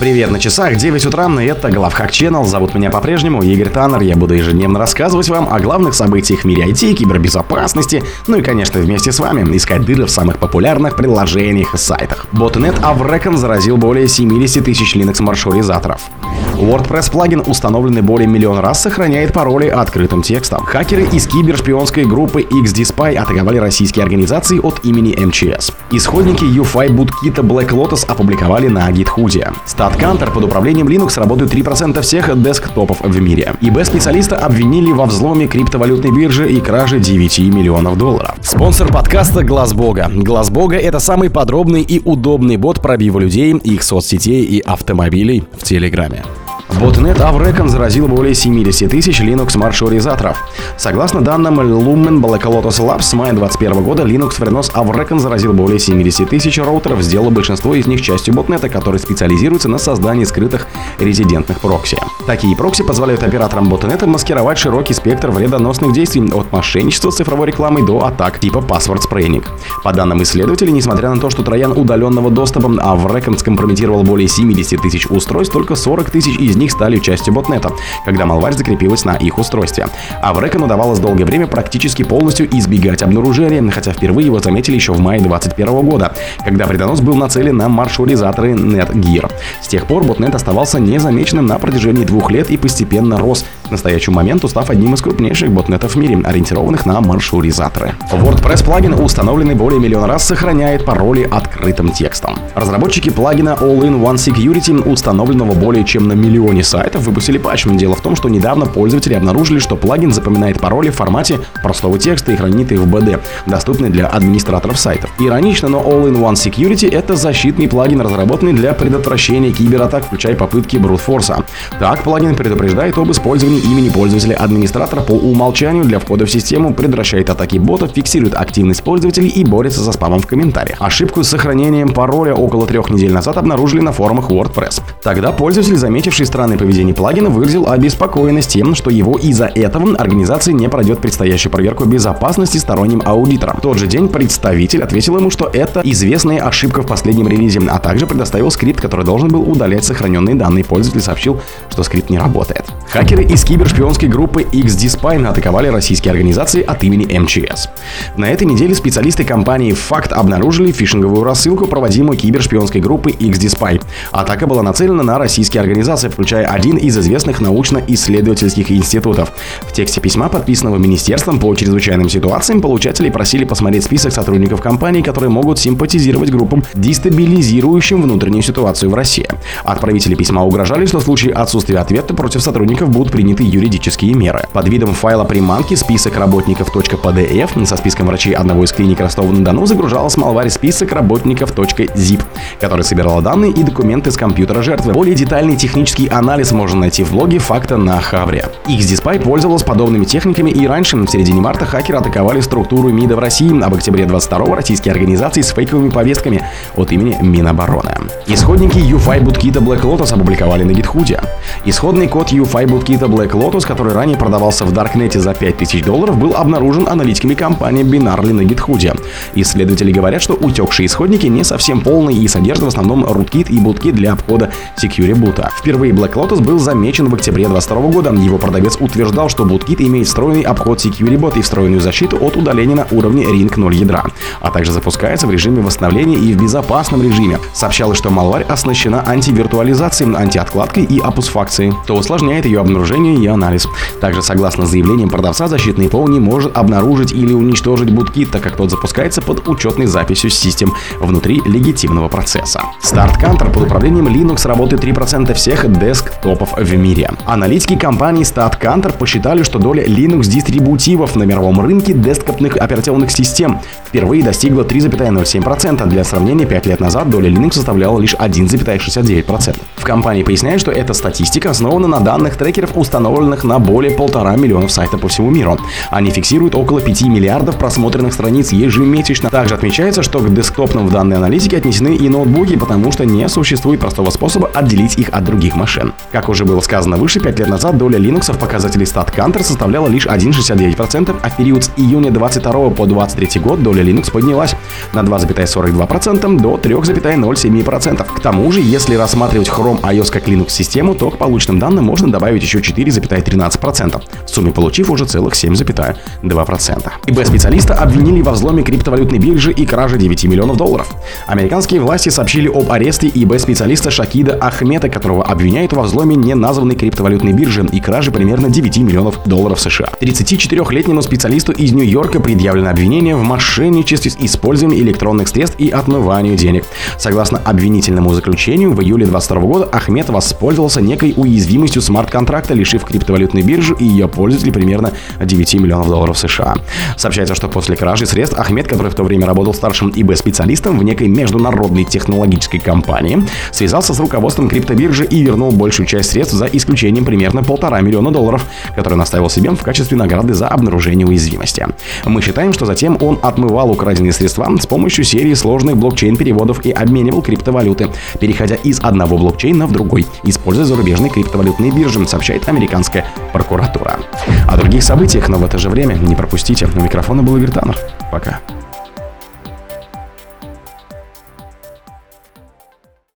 Привет на часах, 9 утра, и это Главхак Channel. Зовут меня по-прежнему Игорь Таннер. Я буду ежедневно рассказывать вам о главных событиях в мире IT, кибербезопасности, ну и, конечно, вместе с вами искать дыры в самых популярных приложениях и сайтах. Ботнет Avrecon заразил более 70 тысяч Linux маршрутизаторов. WordPress плагин, установленный более миллиона раз, сохраняет пароли открытым текстом. Хакеры из кибершпионской группы XDSpy атаковали российские организации от имени МЧС. Исходники UFI буткита Black Lotus опубликовали на GitHub. StatCounter под управлением Linux работают 3% всех десктопов в мире. ИБ-специалиста обвинили во взломе криптовалютной биржи и краже 9 миллионов долларов. Спонсор подкаста Глаз Бога. Глаз Бога это самый подробный и удобный бот пробива людей, их соцсетей и автомобилей в Телеграме. Ботнет Avrecon заразил более 70 тысяч Linux маршрутизаторов. Согласно данным Lumen Black Lotus Labs, с мая 2021 года Linux Frenos Avrecon заразил более 70 тысяч роутеров, сделав большинство из них частью ботнета, который специализируется на создании скрытых резидентных прокси. Такие прокси позволяют операторам ботнета маскировать широкий спектр вредоносных действий от мошенничества с цифровой рекламой до атак типа spraying. По данным исследователей, несмотря на то, что троян удаленного доступа Avrecon скомпрометировал более 70 тысяч устройств, только 40 тысяч из них них стали частью ботнета, когда малварь закрепилась на их устройстве. А в Рекон удавалось долгое время практически полностью избегать обнаружения, хотя впервые его заметили еще в мае 2021 года, когда вредонос был нацелен на маршрутизаторы Netgear. С тех пор ботнет оставался незамеченным на протяжении двух лет и постепенно рос, к настоящему моменту став одним из крупнейших ботнетов в мире, ориентированных на маршрутизаторы. WordPress плагин, установленный более миллиона раз, сохраняет пароли открытым текстом. Разработчики плагина All-in-One Security, установленного более чем на миллион миллионе сайтов выпустили патч. Дело в том, что недавно пользователи обнаружили, что плагин запоминает пароли в формате простого текста и хранит их в BD, доступный для администраторов сайтов. Иронично, но All-in-One Security — это защитный плагин, разработанный для предотвращения кибератак, включая попытки брутфорса. Так, плагин предупреждает об использовании имени пользователя-администратора по умолчанию для входа в систему, предотвращает атаки ботов, фиксирует активность пользователей и борется со спамом в комментариях. Ошибку с сохранением пароля около трех недель назад обнаружили на форумах WordPress. Тогда пользователь, заметивший стран странное поведение плагина выразил обеспокоенность тем, что его из-за этого организация не пройдет предстоящую проверку безопасности сторонним аудитором. В тот же день представитель ответил ему, что это известная ошибка в последнем релизе, а также предоставил скрипт, который должен был удалять сохраненные данные. Пользователь сообщил, что скрипт не работает. Хакеры из кибершпионской группы XDSpy атаковали российские организации от имени МЧС. На этой неделе специалисты компании Факт обнаружили фишинговую рассылку, проводимую кибершпионской группой XDSpy. Атака была нацелена на российские организации, включая один из известных научно-исследовательских институтов. В тексте письма, подписанного Министерством по чрезвычайным ситуациям, получатели просили посмотреть список сотрудников компании, которые могут симпатизировать группам, дестабилизирующим внутреннюю ситуацию в России. Отправители письма угрожали, что в случае отсутствия ответа против сотрудников будут приняты юридические меры. Под видом файла приманки список работников .pdf со списком врачей одного из клиник Ростова-на-Дону загружался малварь список работников .zip, который собирал данные и документы с компьютера жертвы. Более детальный технический анализ можно найти в блоге «Факта на Хавре». XDSpy пользовалась подобными техниками и раньше. В середине марта хакеры атаковали структуру МИДа в России, а в октябре 22 российские организации с фейковыми повестками от имени Минобороны. Исходники UFI буткита Black Lotus опубликовали на GitHub. Исходный код UFI буткита Black Lotus, который ранее продавался в Даркнете за 5000 долларов, был обнаружен аналитиками компании Binarly на GitHub. Исследователи говорят, что утекшие исходники не совсем полные и содержат в основном руткит и буткит для обхода Security бута. Впервые Black Lotus был замечен в октябре 2022 года. Его продавец утверждал, что BootKit имеет встроенный обход SecuryBot и встроенную защиту от удаления на уровне Ring 0 ядра, а также запускается в режиме восстановления и в безопасном режиме. Сообщалось, что малварь оснащена антивиртуализацией, антиоткладкой и опусфакцией, что усложняет ее обнаружение и анализ. Также, согласно заявлениям продавца, защитный ПО не может обнаружить или уничтожить BootKit, так как тот запускается под учетной записью систем внутри легитимного процесса. Start Counter под управлением Linux работает 3% всех десктопов в мире. Аналитики компании StatCounter посчитали, что доля Linux-дистрибутивов на мировом рынке десктопных операционных систем впервые достигла 3,07%. Для сравнения, 5 лет назад доля Linux составляла лишь 1,69%. В компании поясняют, что эта статистика основана на данных трекеров, установленных на более полтора миллионов сайтов по всему миру. Они фиксируют около 5 миллиардов просмотренных страниц ежемесячно. Также отмечается, что к десктопным в данной аналитике отнесены и ноутбуки, потому что не существует простого способа отделить их от других машин. Как уже было сказано выше, 5 лет назад доля Linux в показателе StatCounter составляла лишь 1,69%, а в период с июня 22 по 23 год доля Linux поднялась на 2,42% до 3,07%. 10%. К тому же, если рассматривать Chrome iOS как Linux-систему, то к полученным данным можно добавить еще 4,13%, в сумме получив уже целых 7,2%. ИБ-специалиста обвинили во взломе криптовалютной биржи и краже 9 миллионов долларов. Американские власти сообщили об аресте ИБ-специалиста Шакида Ахмета, которого обвиняют во взломе неназванной криптовалютной биржи и краже примерно 9 миллионов долларов США. 34-летнему специалисту из Нью-Йорка предъявлено обвинение в мошенничестве с использованием электронных средств и отмыванию денег. Согласно обвинительному заключению, в июле 2022 года Ахмед воспользовался некой уязвимостью смарт-контракта, лишив криптовалютную биржу и ее пользователей примерно 9 миллионов долларов США. Сообщается, что после кражи средств Ахмед, который в то время работал старшим ИБ-специалистом в некой международной технологической компании, связался с руководством криптобиржи и вернул большую часть средств за исключением примерно полтора миллиона долларов, которые наставил себе в качестве награды за обнаружение уязвимости. Мы считаем, что затем он отмывал украденные средства с помощью серии сложных блокчейн-переводов и обменивал криптовалюты, переходя из одного блокчейна в другой, используя зарубежные криптовалютные биржи, сообщает американская прокуратура. О других событиях, но в это же время не пропустите. У микрофона был Игорь Таннер. Пока.